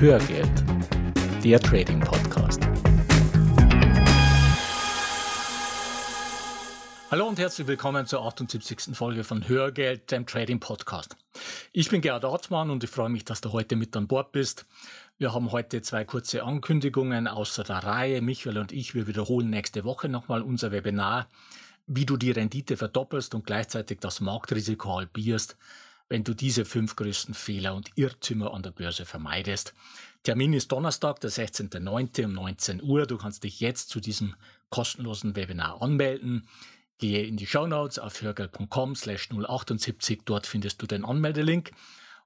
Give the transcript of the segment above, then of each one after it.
Hörgeld, der Trading Podcast. Hallo und herzlich willkommen zur 78. Folge von Hörgeld, dem Trading Podcast. Ich bin Gerhard Ortmann und ich freue mich, dass du heute mit an Bord bist. Wir haben heute zwei kurze Ankündigungen außer der Reihe. Michael und ich, wir wiederholen nächste Woche nochmal unser Webinar, wie du die Rendite verdoppelst und gleichzeitig das Marktrisiko halbierst wenn du diese fünf größten Fehler und Irrtümer an der Börse vermeidest. Termin ist Donnerstag, der 16.09. um 19 Uhr. Du kannst dich jetzt zu diesem kostenlosen Webinar anmelden. Gehe in die Show Notes auf hörgeld.com slash 078. Dort findest du den Anmeldelink.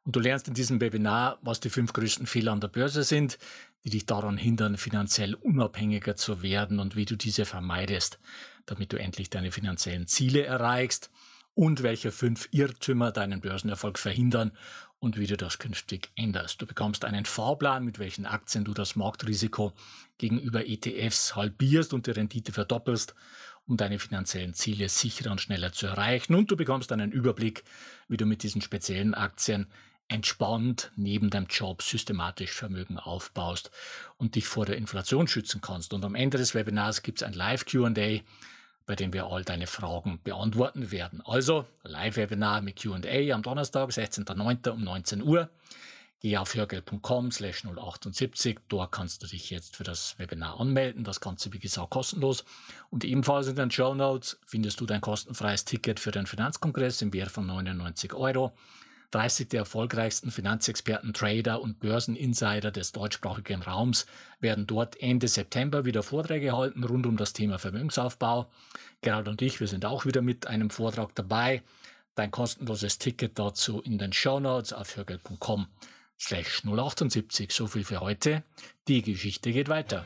Und du lernst in diesem Webinar, was die fünf größten Fehler an der Börse sind, die dich daran hindern, finanziell unabhängiger zu werden und wie du diese vermeidest, damit du endlich deine finanziellen Ziele erreichst und welche fünf Irrtümer deinen Börsenerfolg verhindern und wie du das künftig änderst. Du bekommst einen Fahrplan, mit welchen Aktien du das Marktrisiko gegenüber ETFs halbierst und die Rendite verdoppelst, um deine finanziellen Ziele sicherer und schneller zu erreichen. Und du bekommst einen Überblick, wie du mit diesen speziellen Aktien entspannt neben deinem Job systematisch Vermögen aufbaust und dich vor der Inflation schützen kannst. Und am Ende des Webinars gibt es ein Live-QA, bei dem wir all deine Fragen beantworten werden. Also Live-Webinar mit QA am Donnerstag, 16.09. um 19 Uhr. Geh auf hörgeld.com slash 078. Dort kannst du dich jetzt für das Webinar anmelden. Das Ganze, wie gesagt, kostenlos. Und ebenfalls in den Show Notes findest du dein kostenfreies Ticket für den Finanzkongress im Wert von 99 Euro. 30 der erfolgreichsten Finanzexperten, Trader und Börseninsider des deutschsprachigen Raums werden dort Ende September wieder Vorträge halten rund um das Thema Vermögensaufbau. Gerald und ich, wir sind auch wieder mit einem Vortrag dabei. Dein kostenloses Ticket dazu in den Show Notes auf hörgeld.com slash 078. So viel für heute. Die Geschichte geht weiter.